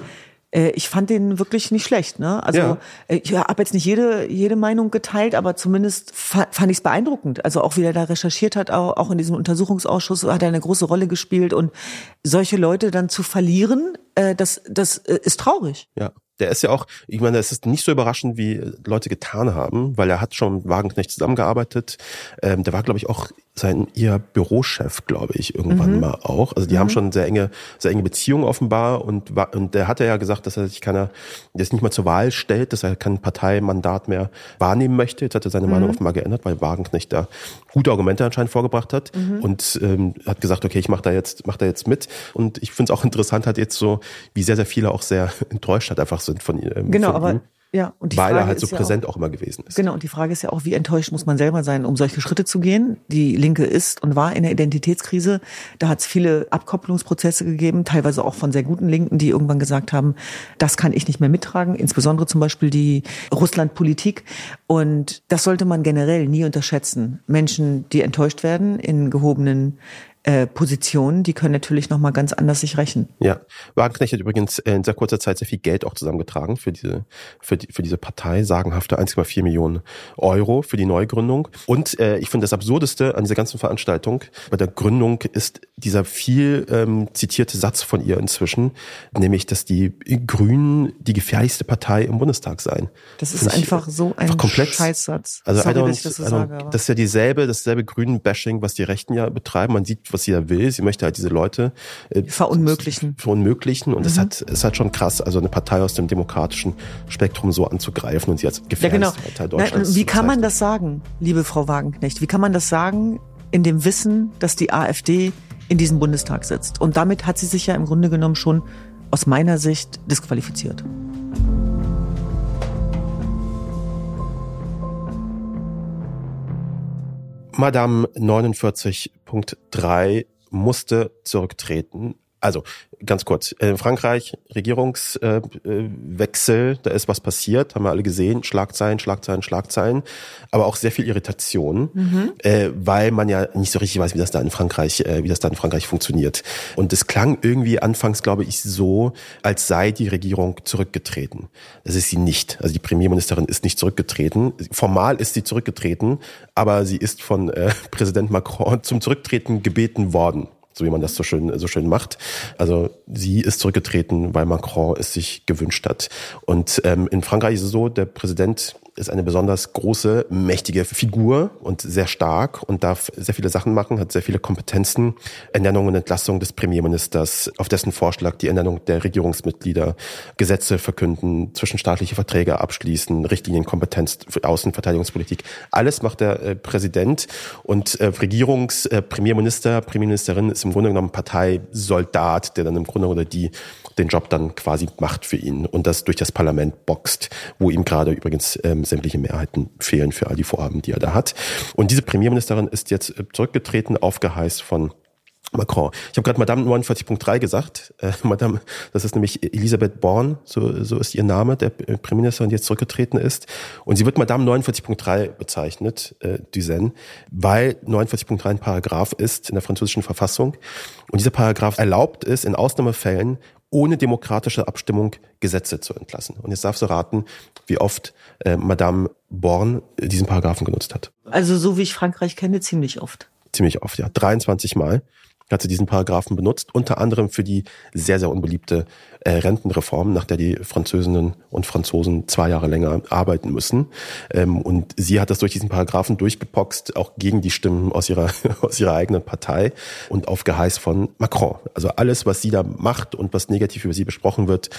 ich fand den wirklich nicht schlecht. Ne? Also ja. Äh, ich habe jetzt nicht jede jede Meinung geteilt, aber zumindest fand ich es beeindruckend. Also auch wie er da recherchiert hat, auch, auch in diesem Untersuchungsausschuss hat er eine große Rolle gespielt und solche Leute dann zu verlieren, äh, das das äh, ist traurig. Ja. Der ist ja auch, ich meine, es ist nicht so überraschend, wie Leute getan haben, weil er hat schon mit Wagenknecht zusammengearbeitet. Ähm, der war, glaube ich, auch sein ihr Bürochef, glaube ich, irgendwann mhm. mal auch. Also die mhm. haben schon sehr enge, sehr enge Beziehungen offenbar und war, und der hatte ja gesagt, dass er sich keiner, jetzt nicht mal zur Wahl stellt, dass er kein Parteimandat mehr wahrnehmen möchte. Jetzt hat er seine mhm. Meinung offenbar geändert, weil Wagenknecht da gute Argumente anscheinend vorgebracht hat mhm. und ähm, hat gesagt, okay, ich mache da jetzt, mach da jetzt mit. Und ich finde es auch interessant, hat jetzt so, wie sehr, sehr viele auch sehr enttäuscht hat einfach sind von, ähm, genau, von aber ihm. Ja, und die Weil Frage er halt so präsent ja auch, auch, immer gewesen ist. Genau, und die Frage ist ja auch, wie enttäuscht muss man selber sein, um solche Schritte zu gehen? Die Linke ist und war in der Identitätskrise. Da hat es viele Abkopplungsprozesse gegeben, teilweise auch von sehr guten Linken, die irgendwann gesagt haben, das kann ich nicht mehr mittragen, insbesondere zum Beispiel die Russlandpolitik. Und das sollte man generell nie unterschätzen. Menschen, die enttäuscht werden in gehobenen äh, Positionen, die können natürlich nochmal ganz anders sich rächen. Ja, Wagenknecht hat übrigens in sehr kurzer Zeit sehr viel Geld auch zusammengetragen für diese, für, die, für diese Partei, sagenhafte 1,4 Millionen Euro für die Neugründung. Und äh, ich finde das Absurdeste an dieser ganzen Veranstaltung bei der Gründung ist dieser viel ähm, zitierte Satz von ihr inzwischen, nämlich, dass die Grünen die gefährlichste Partei im Bundestag seien. Das ist einfach so ein einfach komplett, Scheißsatz. Also Sorry, dass ich das so sage. Das ist ja dieselbe, dasselbe Grünen-Bashing, was die Rechten ja betreiben. Man sieht, was sie da will. Sie möchte halt diese Leute äh, verunmöglichen. Verunmöglichen. Und mhm. es hat, es hat schon krass, also eine Partei aus dem demokratischen Spektrum so anzugreifen und sie als gefährlichste ja, genau. Partei Deutschlands. Nein, wie kann man das sagen, liebe Frau Wagenknecht? Wie kann man das sagen in dem Wissen, dass die AfD in diesem Bundestag sitzt? Und damit hat sie sich ja im Grunde genommen schon aus meiner Sicht disqualifiziert. Madame 49.3 musste zurücktreten, Also, ganz kurz. In Frankreich, Regierungswechsel, äh, da ist was passiert, haben wir alle gesehen. Schlagzeilen, Schlagzeilen, Schlagzeilen. Aber auch sehr viel Irritation, mhm. äh, weil man ja nicht so richtig weiß, wie das da in Frankreich, äh, wie das da in Frankreich funktioniert. Und es klang irgendwie anfangs, glaube ich, so, als sei die Regierung zurückgetreten. Das ist sie nicht. Also die Premierministerin ist nicht zurückgetreten. Formal ist sie zurückgetreten, aber sie ist von äh, Präsident Macron zum Zurücktreten gebeten worden so wie man das so schön, so schön macht. Also sie ist zurückgetreten, weil Macron es sich gewünscht hat. Und ähm, in Frankreich ist es so, der Präsident ist eine besonders große, mächtige Figur und sehr stark und darf sehr viele Sachen machen, hat sehr viele Kompetenzen. Ernennung und Entlassung des Premierministers, auf dessen Vorschlag die Ernennung der Regierungsmitglieder, Gesetze verkünden, zwischenstaatliche Verträge abschließen, Richtlinienkompetenz für Außenverteidigungspolitik. Alles macht der äh, Präsident und äh, Regierungs-, äh, Premierminister, Premierministerin ist im Grunde genommen Parteisoldat, der dann im Grunde oder die den Job dann quasi macht für ihn und das durch das Parlament boxt, wo ihm gerade übrigens ähm, sämtliche Mehrheiten fehlen für all die Vorhaben, die er da hat. Und diese Premierministerin ist jetzt äh, zurückgetreten, aufgeheißt von Macron. Ich habe gerade Madame 49.3 gesagt. Äh, Madame, das ist nämlich Elisabeth Born, so, so ist ihr Name, der Premierministerin, die jetzt zurückgetreten ist. Und sie wird Madame 49.3 bezeichnet, äh, Duzen, weil 49.3 ein Paragraph ist in der französischen Verfassung. Und dieser Paragraph erlaubt es in Ausnahmefällen ohne demokratische Abstimmung Gesetze zu entlassen. Und jetzt darfst du raten, wie oft äh, Madame Born diesen Paragraphen genutzt hat. Also so wie ich Frankreich kenne, ziemlich oft. Ziemlich oft, ja. 23 Mal hat sie diesen Paragraphen benutzt, unter anderem für die sehr, sehr unbeliebte äh, Rentenreform, nach der die Französinnen und Franzosen zwei Jahre länger arbeiten müssen. Ähm, und sie hat das durch diesen Paragraphen durchgepoxt, auch gegen die Stimmen aus ihrer, aus ihrer eigenen Partei und auf Geheiß von Macron. Also alles, was sie da macht und was negativ über sie besprochen wird,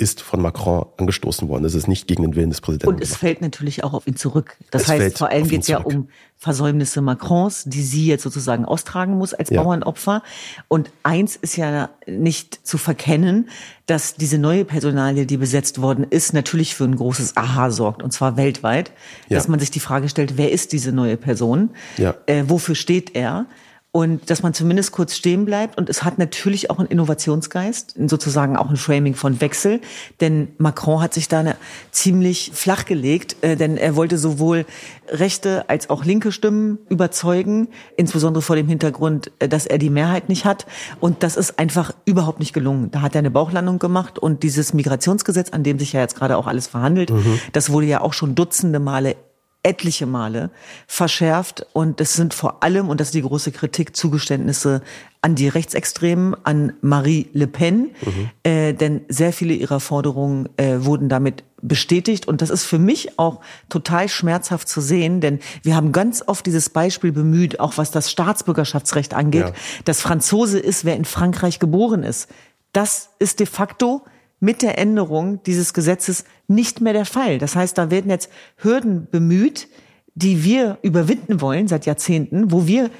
ist von Macron angestoßen worden. Das ist nicht gegen den Willen des Präsidenten. Und es gemacht. fällt natürlich auch auf ihn zurück. Das es heißt, vor allem geht es ja um Versäumnisse Macrons, die sie jetzt sozusagen austragen muss als ja. Bauernopfer. Und eins ist ja nicht zu verkennen, dass diese neue Personalie, die besetzt worden ist, natürlich für ein großes Aha sorgt, und zwar weltweit. Ja. Dass man sich die Frage stellt, wer ist diese neue Person? Ja. Äh, wofür steht er? Und dass man zumindest kurz stehen bleibt. Und es hat natürlich auch einen Innovationsgeist, sozusagen auch ein Framing von Wechsel. Denn Macron hat sich da eine ziemlich flach gelegt, äh, denn er wollte sowohl rechte als auch linke Stimmen überzeugen, insbesondere vor dem Hintergrund, äh, dass er die Mehrheit nicht hat. Und das ist einfach überhaupt nicht gelungen. Da hat er eine Bauchlandung gemacht und dieses Migrationsgesetz, an dem sich ja jetzt gerade auch alles verhandelt, mhm. das wurde ja auch schon dutzende Male etliche Male verschärft und es sind vor allem, und das ist die große Kritik, Zugeständnisse an die Rechtsextremen, an Marie Le Pen, mhm. äh, denn sehr viele ihrer Forderungen äh, wurden damit bestätigt und das ist für mich auch total schmerzhaft zu sehen, denn wir haben ganz oft dieses Beispiel bemüht, auch was das Staatsbürgerschaftsrecht angeht, ja. dass Franzose ist, wer in Frankreich geboren ist. Das ist de facto mit der Änderung dieses Gesetzes nicht mehr der Fall. Das heißt, da werden jetzt Hürden bemüht, die wir überwinden wollen seit Jahrzehnten, wo wir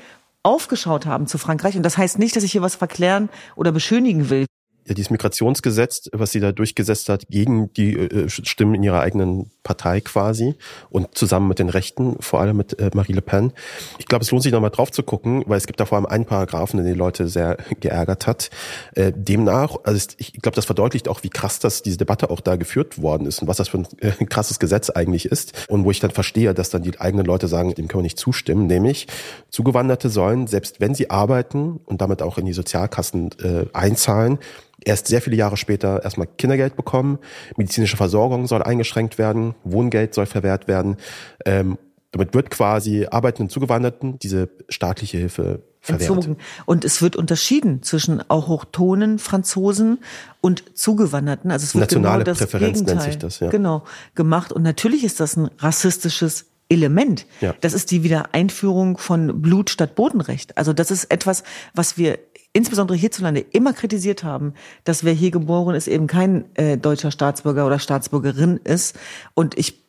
aufgeschaut haben zu Frankreich. Und das heißt nicht, dass ich hier was verklären oder beschönigen will dieses Migrationsgesetz, was sie da durchgesetzt hat, gegen die äh, Stimmen in ihrer eigenen Partei quasi und zusammen mit den Rechten, vor allem mit äh, Marie Le Pen. Ich glaube, es lohnt sich nochmal drauf zu gucken, weil es gibt da vor allem einen Paragraphen, der die Leute sehr geärgert hat. Äh, demnach, also ich glaube, das verdeutlicht auch, wie krass das diese Debatte auch da geführt worden ist und was das für ein äh, krasses Gesetz eigentlich ist und wo ich dann verstehe, dass dann die eigenen Leute sagen, dem können wir nicht zustimmen, nämlich Zugewanderte sollen, selbst wenn sie arbeiten und damit auch in die Sozialkassen äh, einzahlen, erst sehr viele Jahre später erstmal Kindergeld bekommen, medizinische Versorgung soll eingeschränkt werden, Wohngeld soll verwehrt werden. Ähm, damit wird quasi arbeitenden Zugewanderten diese staatliche Hilfe verwehrt. Entzogen. Und es wird unterschieden zwischen auch hochtonen Franzosen und Zugewanderten. Also es wird Nationale genau das Präferenz Gegenteil, nennt sich das, ja. Genau, gemacht. Und natürlich ist das ein rassistisches Element. Ja. Das ist die Wiedereinführung von Blut statt Bodenrecht. Also das ist etwas, was wir insbesondere hierzulande immer kritisiert haben, dass wer hier geboren ist, eben kein äh, deutscher Staatsbürger oder Staatsbürgerin ist. Und ich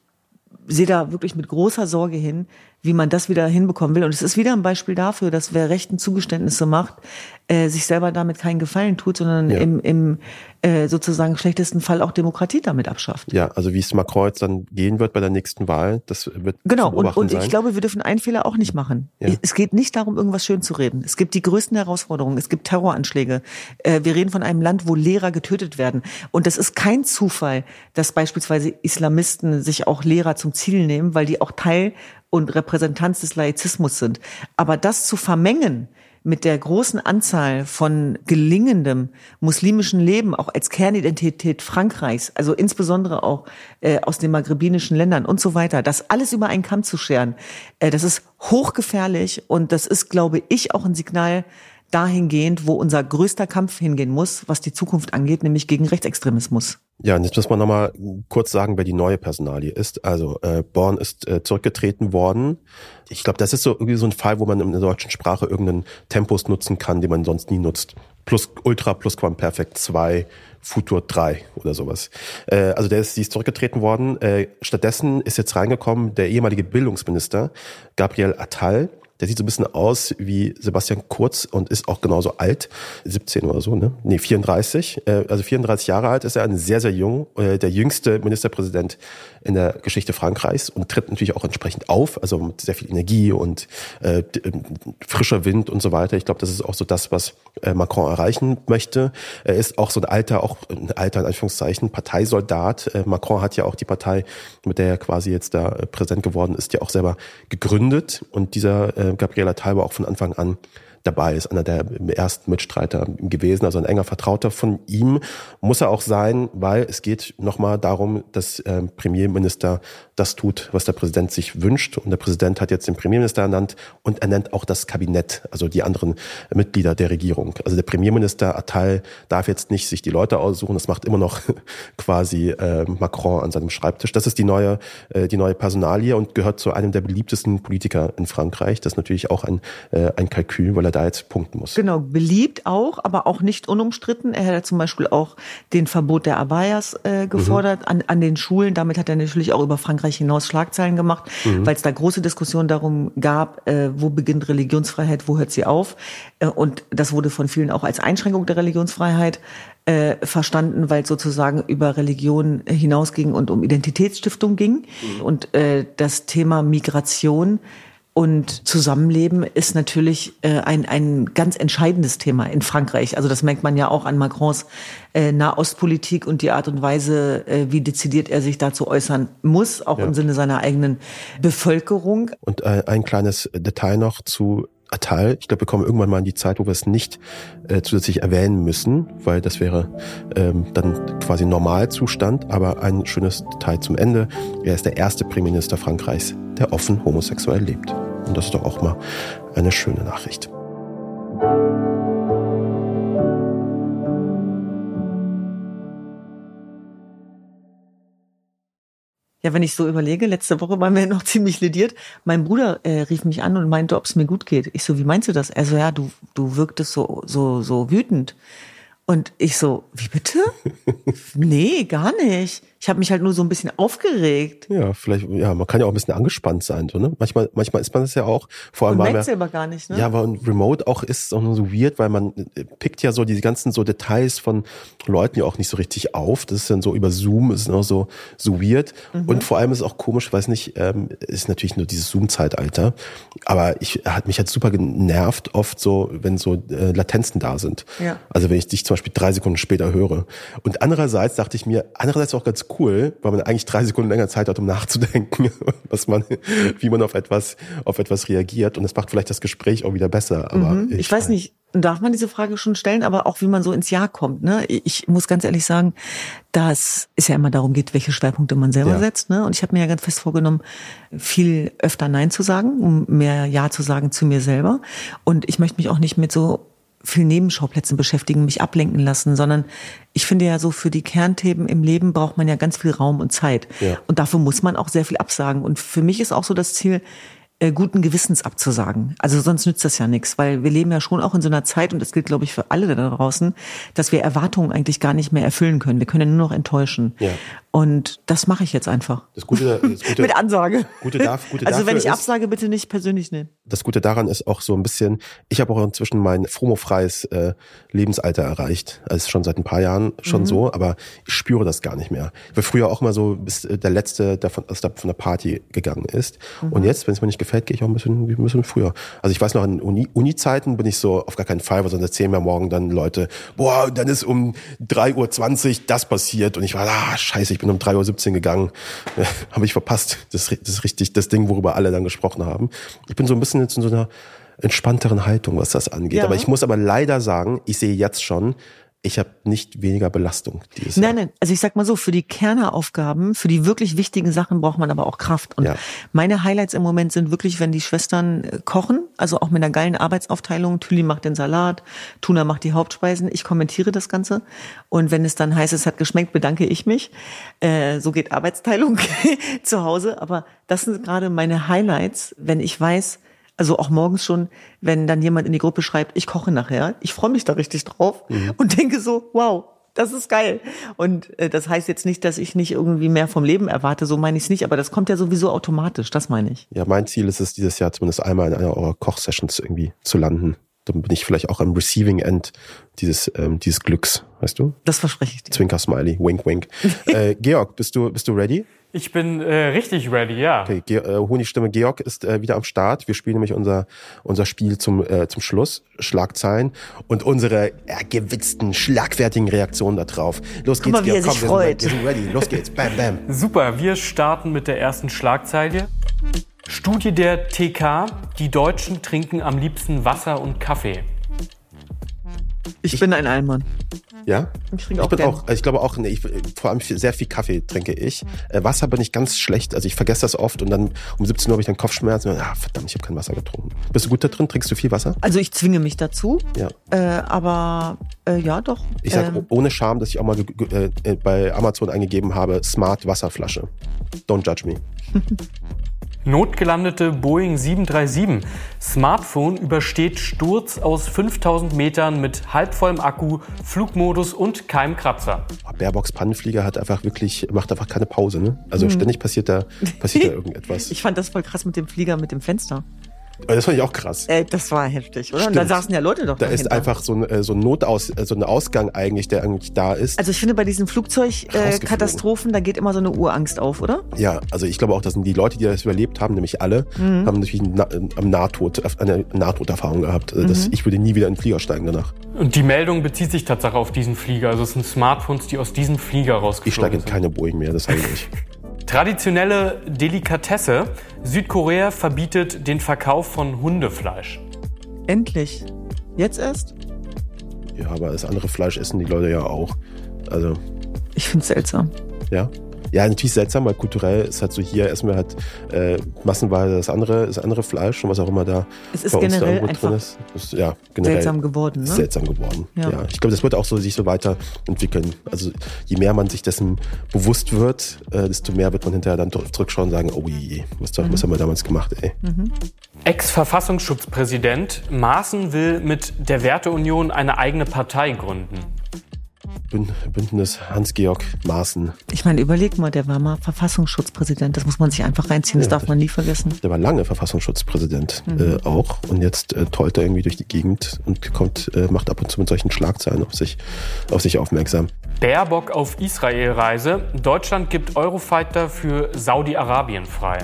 sehe da wirklich mit großer Sorge hin, wie man das wieder hinbekommen will. Und es ist wieder ein Beispiel dafür, dass wer rechten Zugeständnisse macht, äh, sich selber damit keinen Gefallen tut, sondern ja. im, im äh, sozusagen schlechtesten Fall auch Demokratie damit abschafft. Ja, also wie es Macron jetzt dann gehen wird bei der nächsten Wahl, das wird Genau, und, und ich glaube, wir dürfen einen Fehler auch nicht machen. Ja. Es geht nicht darum, irgendwas schön zu reden. Es gibt die größten Herausforderungen, es gibt Terroranschläge. Äh, wir reden von einem Land, wo Lehrer getötet werden. Und das ist kein Zufall, dass beispielsweise Islamisten sich auch Lehrer zum Ziel nehmen, weil die auch Teil und Repräsentanz des Laizismus sind. Aber das zu vermengen mit der großen Anzahl von gelingendem muslimischen Leben, auch als Kernidentität Frankreichs, also insbesondere auch äh, aus den maghrebinischen Ländern und so weiter, das alles über einen Kamm zu scheren, äh, das ist hochgefährlich und das ist, glaube ich, auch ein Signal dahingehend, wo unser größter Kampf hingehen muss, was die Zukunft angeht, nämlich gegen Rechtsextremismus. Ja, und jetzt muss man nochmal kurz sagen, wer die neue Personalie ist. Also äh, Born ist äh, zurückgetreten worden. Ich glaube, das ist so irgendwie so ein Fall, wo man in der deutschen Sprache irgendeinen Tempus nutzen kann, den man sonst nie nutzt. Plus Ultra, plus Perfect 2, Futur 3 oder sowas. Äh, also der ist, die ist zurückgetreten worden. Äh, stattdessen ist jetzt reingekommen der ehemalige Bildungsminister Gabriel Attal der sieht so ein bisschen aus wie Sebastian Kurz und ist auch genauso alt. 17 oder so, ne? Nee, 34. Äh, also 34 Jahre alt ist er, ein sehr, sehr jung, äh, der jüngste Ministerpräsident in der Geschichte Frankreichs und tritt natürlich auch entsprechend auf, also mit sehr viel Energie und äh, frischer Wind und so weiter. Ich glaube, das ist auch so das, was Macron erreichen möchte. Er ist auch so ein alter, auch ein alter in Anführungszeichen, Parteisoldat. Macron hat ja auch die Partei, mit der er quasi jetzt da präsent geworden ist, ja auch selber gegründet. Und dieser Gabriela Tal war auch von Anfang an dabei ist, einer der ersten Mitstreiter gewesen, also ein enger Vertrauter von ihm. Muss er auch sein, weil es geht nochmal darum, dass äh, Premierminister das tut, was der Präsident sich wünscht. Und der Präsident hat jetzt den Premierminister ernannt und er nennt auch das Kabinett, also die anderen Mitglieder der Regierung. Also der Premierminister Attal darf jetzt nicht sich die Leute aussuchen, das macht immer noch quasi äh, Macron an seinem Schreibtisch. Das ist die neue, äh, die neue Personalie und gehört zu einem der beliebtesten Politiker in Frankreich. Das ist natürlich auch ein, äh, ein Kalkül, weil er da jetzt punkten muss. Genau, beliebt auch, aber auch nicht unumstritten. Er hat zum Beispiel auch den Verbot der Abayas äh, gefordert mhm. an, an den Schulen. Damit hat er natürlich auch über Frankreich hinaus Schlagzeilen gemacht, mhm. weil es da große Diskussionen darum gab, äh, wo beginnt Religionsfreiheit, wo hört sie auf. Äh, und das wurde von vielen auch als Einschränkung der Religionsfreiheit äh, verstanden, weil es sozusagen über Religion hinausging und um Identitätsstiftung ging. Mhm. Und äh, das Thema Migration und Zusammenleben ist natürlich äh, ein, ein ganz entscheidendes Thema in Frankreich. Also das merkt man ja auch an Macrons äh, Nahostpolitik und die Art und Weise, äh, wie dezidiert er sich dazu äußern muss, auch ja. im Sinne seiner eigenen Bevölkerung. Und äh, ein kleines Detail noch zu Attal. Ich glaube, wir kommen irgendwann mal in die Zeit, wo wir es nicht äh, zusätzlich erwähnen müssen, weil das wäre ähm, dann quasi Normalzustand. Aber ein schönes Detail zum Ende. Er ist der erste Premierminister Frankreichs, der offen homosexuell lebt. Und das ist doch auch mal eine schöne Nachricht. Ja, wenn ich so überlege, letzte Woche waren wir noch ziemlich lediert. Mein Bruder äh, rief mich an und meinte, ob es mir gut geht. Ich so, wie meinst du das? Also ja, du du wirktest so so so wütend. Und ich so, wie bitte? nee, gar nicht. Ich habe mich halt nur so ein bisschen aufgeregt. Ja, vielleicht, ja, man kann ja auch ein bisschen angespannt sein, so, ne? Manchmal, manchmal ist man das ja auch, vor allem. Man merkt selber gar nicht, ne? Ja, aber Remote auch ist auch nur so weird, weil man äh, pickt ja so die ganzen so Details von Leuten ja auch nicht so richtig auf. Das ist dann so über Zoom, ist noch so, so weird. Mhm. Und vor allem ist es auch komisch, weiß nicht, ähm, ist natürlich nur dieses Zoom-Zeitalter. Aber ich, hat mich halt super genervt, oft so, wenn so äh, Latenzen da sind. Ja. Also wenn ich dich zum Beispiel drei Sekunden später höre. Und andererseits dachte ich mir, andererseits auch ganz cool, weil man eigentlich drei Sekunden länger Zeit hat, um nachzudenken, was man, wie man auf etwas, auf etwas reagiert. Und das macht vielleicht das Gespräch auch wieder besser. Aber mhm. ich, ich weiß nicht, darf man diese Frage schon stellen, aber auch wie man so ins Jahr kommt. Ne? Ich muss ganz ehrlich sagen, dass es ja immer darum geht, welche Schwerpunkte man selber ja. setzt. Ne? Und ich habe mir ja ganz fest vorgenommen, viel öfter Nein zu sagen, um mehr Ja zu sagen zu mir selber. Und ich möchte mich auch nicht mit so viel Nebenschauplätzen beschäftigen, mich ablenken lassen, sondern ich finde ja so für die Kernthemen im Leben braucht man ja ganz viel Raum und Zeit. Ja. Und dafür muss man auch sehr viel absagen. Und für mich ist auch so das Ziel, äh, guten Gewissens abzusagen. Also sonst nützt das ja nichts, weil wir leben ja schon auch in so einer Zeit, und das gilt, glaube ich, für alle da draußen, dass wir Erwartungen eigentlich gar nicht mehr erfüllen können. Wir können ja nur noch enttäuschen. Ja. Und das mache ich jetzt einfach. Das Gute, das Gute mit Ansage. Gute darf, Gute also wenn ich ist, absage, bitte nicht persönlich nehmen. Das Gute daran ist auch so ein bisschen, ich habe auch inzwischen mein fromofreies äh, Lebensalter erreicht. Also schon seit ein paar Jahren schon mhm. so, aber ich spüre das gar nicht mehr. Ich war früher auch immer so bis äh, der Letzte, der von, aus der, von der Party gegangen ist. Mhm. Und jetzt, wenn es mir nicht gefällt, gehe ich auch ein bisschen, ein bisschen früher. Also ich weiß noch, in Uni, Uni-Zeiten bin ich so auf gar keinen Fall, weil sonst erzählen mir morgen dann Leute, boah, dann ist um 3.20 Uhr das passiert. Und ich war, ah, scheiße, ich bin um 3.17 Uhr gegangen. Habe ich verpasst. Das, das ist richtig das Ding, worüber alle dann gesprochen haben. Ich bin so ein bisschen jetzt in so einer entspannteren Haltung, was das angeht. Ja. Aber ich muss aber leider sagen, ich sehe jetzt schon, ich habe nicht weniger Belastung dieses nein, Jahr. Nein. Also ich sag mal so, für die Kerneraufgaben, für die wirklich wichtigen Sachen braucht man aber auch Kraft. Und ja. meine Highlights im Moment sind wirklich, wenn die Schwestern äh, kochen, also auch mit einer geilen Arbeitsaufteilung. Tüli macht den Salat, Tuna macht die Hauptspeisen, ich kommentiere das Ganze. Und wenn es dann heißt, es hat geschmeckt, bedanke ich mich. Äh, so geht Arbeitsteilung zu Hause. Aber das sind gerade meine Highlights, wenn ich weiß, also auch morgens schon, wenn dann jemand in die Gruppe schreibt, ich koche nachher, ich freue mich da richtig drauf mhm. und denke so, wow, das ist geil. Und äh, das heißt jetzt nicht, dass ich nicht irgendwie mehr vom Leben erwarte, so meine ich es nicht, aber das kommt ja sowieso automatisch, das meine ich. Ja, mein Ziel ist es, dieses Jahr zumindest einmal in einer eurer Kochsessions irgendwie zu landen. Dann bin ich vielleicht auch am Receiving End dieses, ähm, dieses Glücks, weißt du? Das verspreche ich dir. Zwinker Smiley, wink, wink. äh, Georg, bist du, bist du ready? Ich bin äh, richtig ready, ja. Okay, Ge äh, Honigstimme Georg ist äh, wieder am Start. Wir spielen nämlich unser unser Spiel zum äh, zum Schluss, Schlagzeilen und unsere äh, gewitzten, schlagfertigen Reaktionen darauf. Los geht's, mal, Georg, komm, wir freut. Sind, wir sind ready. Los geht's. Bam, bam. Super, wir starten mit der ersten Schlagzeile. Studie der TK, die Deutschen trinken am liebsten Wasser und Kaffee. Ich, ich bin ein Allmann. Ja? Ich trinke auch. Ich, bin auch, ich glaube auch, nee, ich, vor allem sehr viel Kaffee trinke ich. Äh, Wasser bin ich ganz schlecht. Also ich vergesse das oft und dann um 17 Uhr habe ich dann Kopfschmerzen. Und, ah, verdammt, ich habe kein Wasser getrunken. Bist du gut da drin? Trinkst du viel Wasser? Also ich zwinge mich dazu. Ja. Äh, aber äh, ja, doch. Ich sage ähm, ohne Scham, dass ich auch mal äh, äh, bei Amazon eingegeben habe, Smart Wasserflasche. Don't judge me. Notgelandete Boeing 737. Smartphone übersteht Sturz aus 5000 Metern mit halbvollem Akku, Flugmodus und keinem Kratzer. Baerbocks Pannenflieger hat einfach wirklich, macht einfach keine Pause, ne? Also mhm. ständig passiert da, passiert da irgendetwas. Ich fand das voll krass mit dem Flieger mit dem Fenster. Das fand ich auch krass. Äh, das war heftig, oder? Und da saßen ja Leute doch Da dahinter. ist einfach so ein, äh, so ein Notaus, äh, so ein Ausgang eigentlich, der eigentlich da ist. Also ich finde bei diesen Flugzeugkatastrophen, äh, da geht immer so eine Urangst auf, oder? Ja, also ich glaube auch, dass die Leute, die das überlebt haben, nämlich alle, mhm. haben natürlich am Nahtod, eine Nahtoderfahrung gehabt. Also das, mhm. Ich würde nie wieder in den Flieger steigen danach. Und die Meldung bezieht sich tatsächlich auf diesen Flieger. Also es sind Smartphones, die aus diesem Flieger rausgeflogen sind. Ich steige in keine Boeing mehr, das sage ich nicht. Traditionelle Delikatesse. Südkorea verbietet den Verkauf von Hundefleisch. Endlich. Jetzt erst? Ja, aber das andere Fleisch essen die Leute ja auch. Also. Ich finde es seltsam. Ja? Ja, natürlich seltsam, weil kulturell ist halt so hier essen wir halt äh, massenweise das andere, das andere Fleisch und was auch immer da es ist bei uns generell da einfach drin ist. ist. Ja, generell seltsam geworden. Ne? Seltsam geworden. Ja. ja. Ich glaube, das wird auch so sich so weiterentwickeln. Also je mehr man sich dessen bewusst wird, äh, desto mehr wird man hinterher dann zurückschauen und sagen, oh je, was, mhm. was haben wir damals gemacht, ey. Mhm. Ex-Verfassungsschutzpräsident Maaßen will mit der Werteunion eine eigene Partei gründen. Bündnis Hans-Georg Maaßen. Ich meine, überleg mal, der war mal Verfassungsschutzpräsident. Das muss man sich einfach reinziehen, das ja, darf man nie vergessen. Der war lange Verfassungsschutzpräsident mhm. äh, auch und jetzt äh, tollt er irgendwie durch die Gegend und kommt, äh, macht ab und zu mit solchen Schlagzeilen auf sich, auf sich aufmerksam. Baerbock auf Israel-Reise. Deutschland gibt Eurofighter für Saudi-Arabien frei.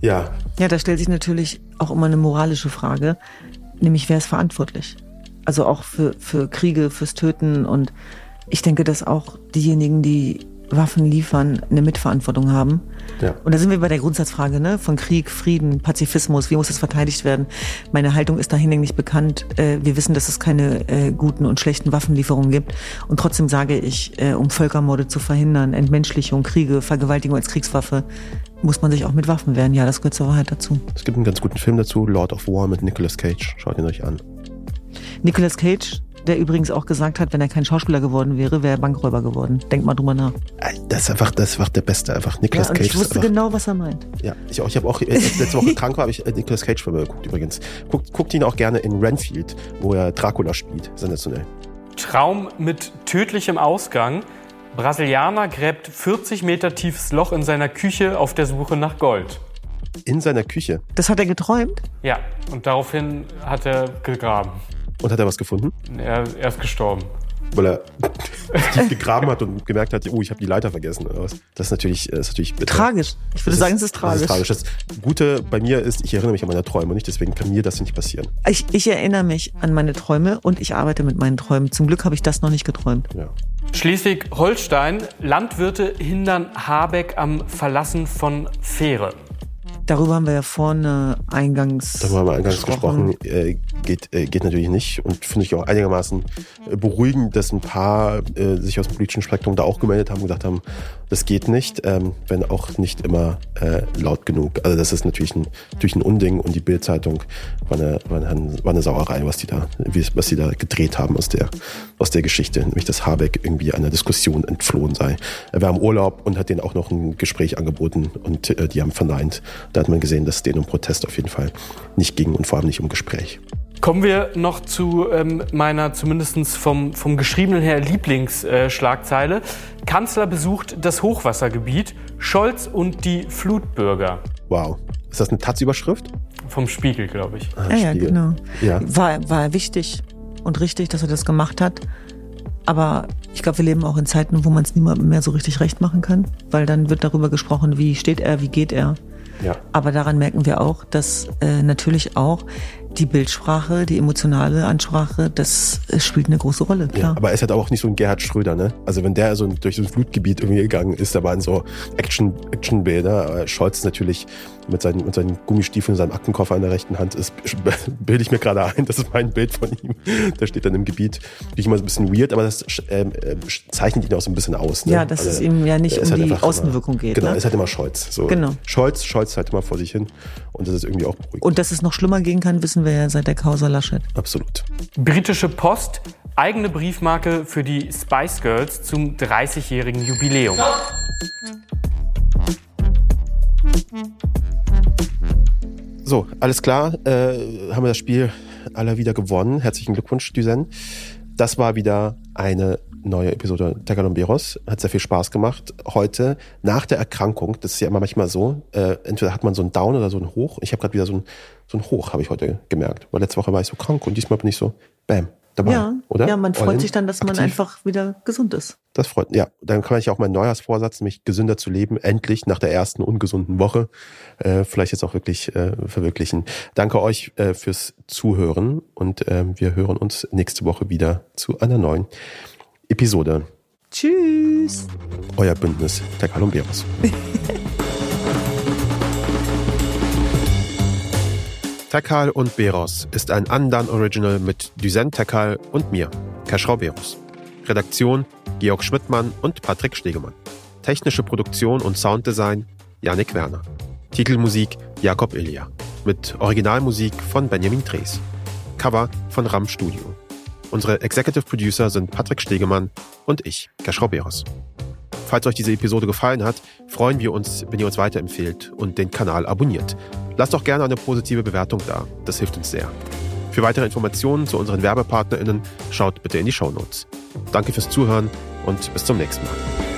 Ja. Ja, da stellt sich natürlich auch immer eine moralische Frage, nämlich wer ist verantwortlich? Also auch für, für Kriege, fürs Töten und ich denke, dass auch diejenigen, die Waffen liefern, eine Mitverantwortung haben. Ja. Und da sind wir bei der Grundsatzfrage ne? von Krieg, Frieden, Pazifismus. Wie muss das verteidigt werden? Meine Haltung ist da hinlänglich bekannt. Äh, wir wissen, dass es keine äh, guten und schlechten Waffenlieferungen gibt. Und trotzdem sage ich, äh, um Völkermorde zu verhindern, Entmenschlichung, Kriege, Vergewaltigung als Kriegswaffe, muss man sich auch mit Waffen wehren. Ja, das gehört zur Wahrheit dazu. Es gibt einen ganz guten Film dazu, Lord of War mit Nicolas Cage. Schaut ihn euch an. Nicolas Cage der übrigens auch gesagt hat, wenn er kein Schauspieler geworden wäre, wäre er Bankräuber geworden. Denk mal drüber nach. Das ist einfach, das ist einfach der Beste, einfach Nicolas ja, Cage. Ich wusste einfach, genau, was er meint. Ja, ich auch. Ich habe auch äh, letzte Woche krank war, habe ich äh, Nicolas Cage geguckt übrigens. Guckt, guckt ihn auch gerne in Renfield, wo er Dracula spielt. Sensationell. Traum mit tödlichem Ausgang. Brasilianer gräbt 40 Meter tiefes Loch in seiner Küche auf der Suche nach Gold. In seiner Küche. Das hat er geträumt? Ja, und daraufhin hat er gegraben. Und hat er was gefunden? Er, er ist gestorben. Weil er tief gegraben hat und gemerkt hat, oh, ich habe die Leiter vergessen oder was. Das ist natürlich, das ist natürlich bitter. Tragisch. Ich würde Das sagen, es ist tragisch. Das ist tragisch. Das Gute bei mir ist, ich erinnere mich an meine Träume nicht, deswegen kann mir das nicht passieren. Ich, ich erinnere mich an meine Träume und ich arbeite mit meinen Träumen. Zum Glück habe ich das noch nicht geträumt. Ja. Schleswig-Holstein. Landwirte hindern Habeck am Verlassen von Fähre. Darüber haben wir ja vorne eingangs, Darüber haben wir eingangs gesprochen. Äh, geht, äh, geht natürlich nicht und finde ich auch einigermaßen beruhigend, dass ein paar äh, sich aus dem politischen Spektrum da auch gemeldet haben und gesagt haben, das geht nicht, ähm, wenn auch nicht immer äh, laut genug. Also das ist natürlich ein, natürlich ein Unding und die Bildzeitung war eine, war, eine, war eine Sauerei, was die da, was sie da gedreht haben aus der, aus der Geschichte, nämlich dass Habeck irgendwie einer Diskussion entflohen sei. Er war im Urlaub und hat denen auch noch ein Gespräch angeboten und äh, die haben verneint. Da hat man gesehen, dass es denen um Protest auf jeden Fall nicht ging und vor allem nicht um Gespräch. Kommen wir noch zu ähm, meiner zumindest vom, vom Geschriebenen her Lieblingsschlagzeile. Äh, Kanzler besucht das Hochwassergebiet, Scholz und die Flutbürger. Wow. Ist das eine Taz-Überschrift? Vom Spiegel, glaube ich. Ah, Ja, ja, Spiegel. genau. Ja. War, war wichtig und richtig, dass er das gemacht hat. Aber ich glaube, wir leben auch in Zeiten, wo man es niemandem mehr so richtig recht machen kann, weil dann wird darüber gesprochen, wie steht er, wie geht er. Ja. Aber daran merken wir auch, dass äh, natürlich auch die Bildsprache, die emotionale Ansprache, das äh, spielt eine große Rolle, Ja, klar. aber er ist halt auch nicht so ein Gerhard Schröder, ne? Also wenn der so durch so ein Flutgebiet irgendwie gegangen ist, da waren so Action, Actionbilder. Aber Scholz natürlich mit seinen, mit seinen Gummistiefeln und seinem Aktenkoffer in der rechten Hand ist, bilde ich mir gerade ein, das ist mein Bild von ihm. Der steht dann im Gebiet. Finde ich immer so ein bisschen weird, aber das ähm, ähm, zeichnet ihn auch so ein bisschen aus. Ne? Ja, dass es ihm ja nicht um halt die Außenwirkung immer, geht, Genau, ne? ist halt immer Scholz. So. Genau. Scholz, Scholz halt immer vor sich hin. Und das ist irgendwie auch beruhigend. Und dass es noch schlimmer gehen kann, wissen wir ja seit der Causa Laschet. Absolut. Britische Post, eigene Briefmarke für die Spice Girls zum 30-jährigen Jubiläum. So, alles klar. Äh, haben wir das Spiel alle wieder gewonnen. Herzlichen Glückwunsch, Düsen. Das war wieder eine neue Episode der Galomberos. Hat sehr viel Spaß gemacht. Heute nach der Erkrankung, das ist ja immer manchmal so, äh, entweder hat man so einen Down oder so einen Hoch. Ich habe gerade wieder so ein, so ein Hoch, habe ich heute gemerkt. Weil letzte Woche war ich so krank und diesmal bin ich so, bam, dabei. Ja, oder? ja, man freut sich dann, dass man aktiv. einfach wieder gesund ist. Das freut Ja, dann kann ich auch meinen Neujahrsvorsatz, mich gesünder zu leben, endlich nach der ersten ungesunden Woche, äh, vielleicht jetzt auch wirklich äh, verwirklichen. Danke euch äh, fürs Zuhören und ähm, wir hören uns nächste Woche wieder zu einer neuen Episode. Tschüss. Euer Bündnis der Columberos. Tekal und Beros ist ein Andan Original mit Düsen Tekal und mir, Keschrau Beros. Redaktion Georg Schmidtmann und Patrick Stegemann. Technische Produktion und Sounddesign Yannick Werner. Titelmusik Jakob Ilja. Mit Originalmusik von Benjamin Drees. Cover von Ram Studio. Unsere Executive Producer sind Patrick Stegemann und ich, Keschrau Beros. Falls euch diese Episode gefallen hat, freuen wir uns, wenn ihr uns weiterempfehlt und den Kanal abonniert. Lasst auch gerne eine positive Bewertung da, das hilft uns sehr. Für weitere Informationen zu unseren WerbepartnerInnen schaut bitte in die Shownotes. Danke fürs Zuhören und bis zum nächsten Mal.